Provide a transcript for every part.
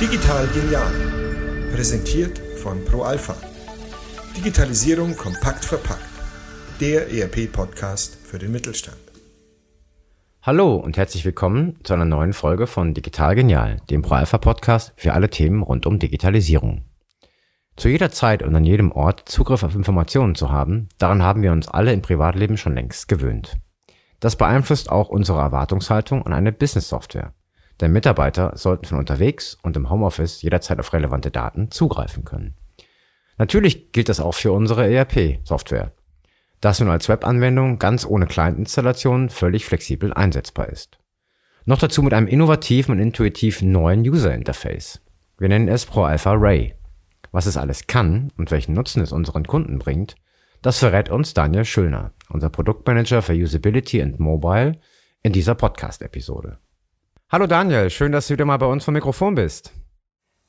Digital genial. Präsentiert von ProAlpha. Digitalisierung kompakt verpackt. Der ERP-Podcast für den Mittelstand. Hallo und herzlich willkommen zu einer neuen Folge von Digital Genial, dem ProAlpha-Podcast für alle Themen rund um Digitalisierung. Zu jeder Zeit und an jedem Ort Zugriff auf Informationen zu haben, daran haben wir uns alle im Privatleben schon längst gewöhnt. Das beeinflusst auch unsere Erwartungshaltung an eine Business-Software. Denn Mitarbeiter sollten von unterwegs und im Homeoffice jederzeit auf relevante Daten zugreifen können. Natürlich gilt das auch für unsere ERP-Software, das nun als Webanwendung ganz ohne Client-Installation völlig flexibel einsetzbar ist. Noch dazu mit einem innovativen und intuitiv neuen User-Interface. Wir nennen es ProAlpha Ray. Was es alles kann und welchen Nutzen es unseren Kunden bringt, das verrät uns Daniel Schüllner, unser Produktmanager für Usability and Mobile, in dieser Podcast-Episode. Hallo Daniel, schön, dass du wieder mal bei uns vom Mikrofon bist.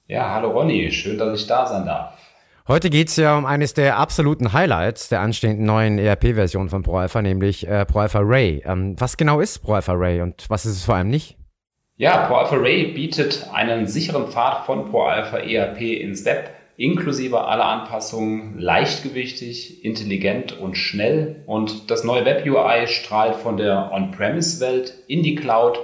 Ja, hallo Ronny, schön, dass ich da sein darf. Heute geht's ja um eines der absoluten Highlights der anstehenden neuen ERP-Version von ProAlpha, nämlich äh, ProAlpha Ray. Ähm, was genau ist ProAlpha Ray und was ist es vor allem nicht? Ja, ProAlpha Ray bietet einen sicheren Pfad von ProAlpha ERP ins Web, inklusive aller Anpassungen, leichtgewichtig, intelligent und schnell. Und das neue Web UI strahlt von der On-Premise-Welt in die Cloud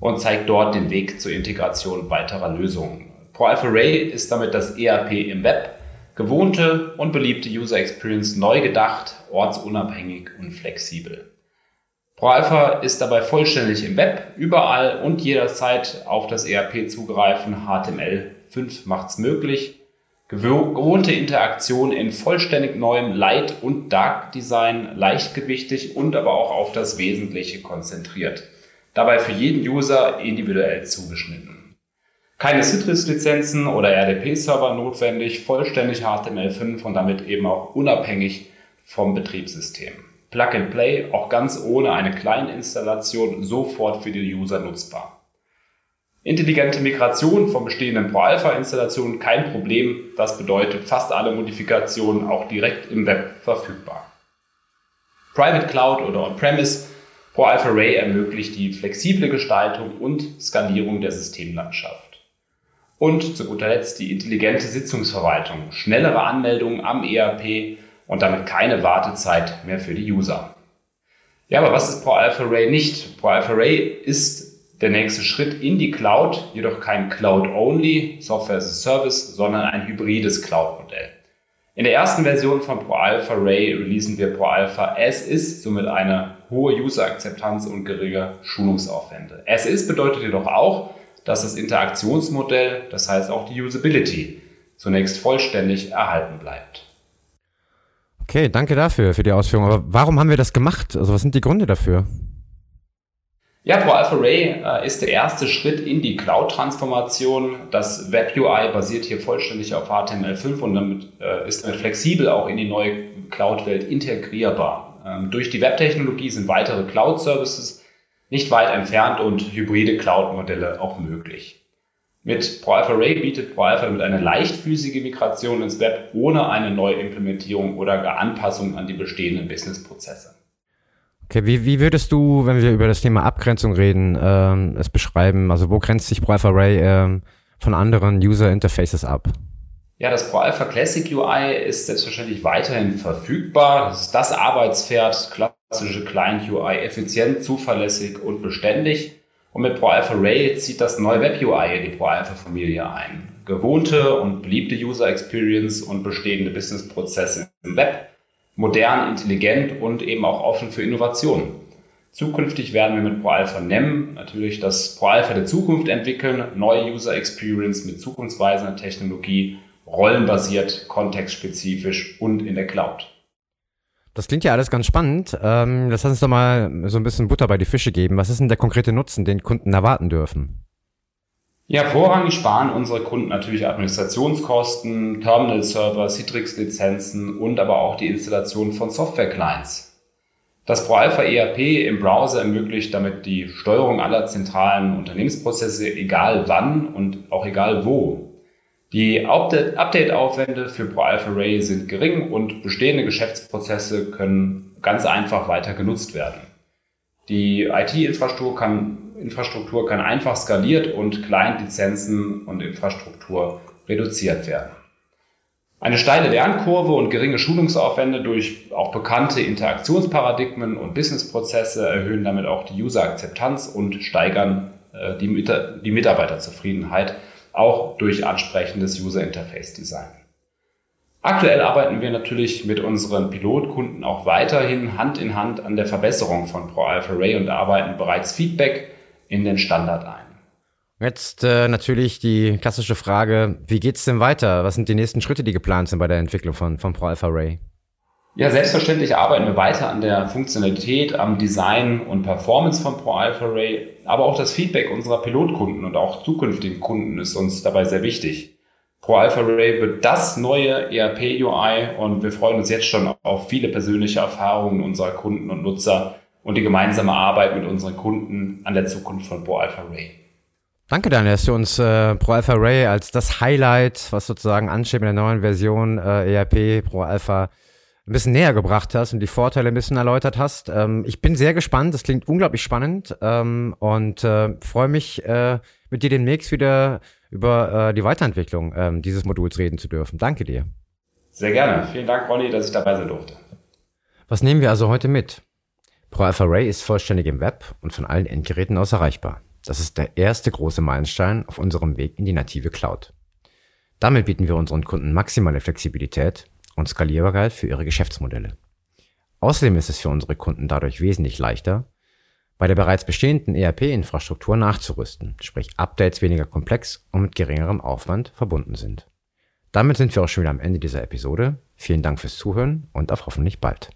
und zeigt dort den Weg zur Integration weiterer Lösungen. ProAlpha Ray ist damit das ERP im Web, gewohnte und beliebte User Experience neu gedacht, ortsunabhängig und flexibel. ProAlpha ist dabei vollständig im Web, überall und jederzeit auf das ERP zugreifen. HTML5 macht's möglich. Gewohnte Interaktion in vollständig neuem Light- und Dark-Design, leichtgewichtig und aber auch auf das Wesentliche konzentriert dabei für jeden User individuell zugeschnitten. Keine Citrix-Lizenzen oder RDP-Server notwendig, vollständig HTML5 und damit eben auch unabhängig vom Betriebssystem. Plug and Play, auch ganz ohne eine Kleininstallation, sofort für die User nutzbar. Intelligente Migration von bestehenden Pro-Alpha-Installationen kein Problem. Das bedeutet fast alle Modifikationen auch direkt im Web verfügbar. Private Cloud oder On-Premise ProAlpha Ray ermöglicht die flexible Gestaltung und Skalierung der Systemlandschaft. Und zu guter Letzt die intelligente Sitzungsverwaltung, schnellere Anmeldungen am ERP und damit keine Wartezeit mehr für die User. Ja, aber was ist ProAlpha Ray nicht? ProAlpha Ray ist der nächste Schritt in die Cloud, jedoch kein Cloud-only Software as a Service, sondern ein hybrides Cloud-Modell. In der ersten Version von ProAlpha Ray releasen wir ProAlpha as ist, somit eine hohe User-Akzeptanz und geringe Schulungsaufwände. As ist bedeutet jedoch auch, dass das Interaktionsmodell, das heißt auch die Usability, zunächst vollständig erhalten bleibt. Okay, danke dafür, für die Ausführung. Aber warum haben wir das gemacht? Also was sind die Gründe dafür? Ja, ProAlpha Ray äh, ist der erste Schritt in die Cloud-Transformation. Das Web UI basiert hier vollständig auf HTML5 und damit, äh, ist damit flexibel auch in die neue Cloud-Welt integrierbar. Ähm, durch die Web-Technologie sind weitere Cloud-Services nicht weit entfernt und hybride Cloud-Modelle auch möglich. Mit ProAlpha Ray bietet ProAlpha mit einer leichtfüßige Migration ins Web ohne eine neue Implementierung oder gar Anpassung an die bestehenden Business-Prozesse. Okay, wie, wie würdest du, wenn wir über das Thema Abgrenzung reden, ähm, es beschreiben? Also wo grenzt sich ProAlpha Ray ähm, von anderen User Interfaces ab? Ja, das ProAlpha Classic UI ist selbstverständlich weiterhin verfügbar. Das ist das Arbeitspferd, klassische Client UI, effizient, zuverlässig und beständig. Und mit ProAlpha Ray zieht das neue Web UI in die ProAlpha Familie ein. Gewohnte und beliebte User Experience und bestehende Business Prozesse im Web modern, intelligent und eben auch offen für Innovationen. Zukünftig werden wir mit ProAlpha NEM natürlich das ProAlpha der Zukunft entwickeln, neue User Experience mit zukunftsweisender Technologie, rollenbasiert, kontextspezifisch und in der Cloud. Das klingt ja alles ganz spannend. Ähm, lass uns doch mal so ein bisschen Butter bei die Fische geben. Was ist denn der konkrete Nutzen, den Kunden erwarten dürfen? Ja, vorrangig sparen unsere Kunden natürlich Administrationskosten, Terminal-Server, Citrix-Lizenzen und aber auch die Installation von Software-Clients. Das ProAlpha ERP im Browser ermöglicht damit die Steuerung aller zentralen Unternehmensprozesse, egal wann und auch egal wo. Die Update-Aufwände für ProAlpha Ray sind gering und bestehende Geschäftsprozesse können ganz einfach weiter genutzt werden. Die IT-Infrastruktur kann Infrastruktur kann einfach skaliert und Client-Lizenzen und Infrastruktur reduziert werden. Eine steile Lernkurve und geringe Schulungsaufwände durch auch bekannte Interaktionsparadigmen und Businessprozesse erhöhen damit auch die User-Akzeptanz und steigern äh, die, die Mitarbeiterzufriedenheit, auch durch ansprechendes User-Interface-Design. Aktuell arbeiten wir natürlich mit unseren Pilotkunden auch weiterhin Hand in Hand an der Verbesserung von ProAlpha Ray und arbeiten bereits Feedback in den Standard ein. Jetzt äh, natürlich die klassische Frage, wie geht's denn weiter? Was sind die nächsten Schritte, die geplant sind bei der Entwicklung von, von ProAlpha Ray? Ja, selbstverständlich arbeiten wir weiter an der Funktionalität, am Design und Performance von ProAlpha Ray, aber auch das Feedback unserer Pilotkunden und auch zukünftigen Kunden ist uns dabei sehr wichtig. ProAlpha Ray wird das neue ERP-UI und wir freuen uns jetzt schon auf viele persönliche Erfahrungen unserer Kunden und Nutzer und die gemeinsame Arbeit mit unseren Kunden an der Zukunft von ProAlpha Ray. Danke, Daniel, dass du uns äh, Pro Alpha Ray als das Highlight, was sozusagen ansteht mit der neuen Version äh, ERP Pro Alpha, ein bisschen näher gebracht hast und die Vorteile ein bisschen erläutert hast. Ähm, ich bin sehr gespannt, das klingt unglaublich spannend ähm, und äh, freue mich, äh, mit dir demnächst wieder über äh, die Weiterentwicklung ähm, dieses Moduls reden zu dürfen. Danke dir. Sehr gerne. Vielen Dank, Ronny, dass ich dabei sein durfte. Was nehmen wir also heute mit? Pro Alpha Ray ist vollständig im Web und von allen Endgeräten aus erreichbar. Das ist der erste große Meilenstein auf unserem Weg in die native Cloud. Damit bieten wir unseren Kunden maximale Flexibilität und Skalierbarkeit für ihre Geschäftsmodelle. Außerdem ist es für unsere Kunden dadurch wesentlich leichter, bei der bereits bestehenden ERP-Infrastruktur nachzurüsten, sprich Updates weniger komplex und mit geringerem Aufwand verbunden sind. Damit sind wir auch schon wieder am Ende dieser Episode. Vielen Dank fürs Zuhören und auf hoffentlich bald.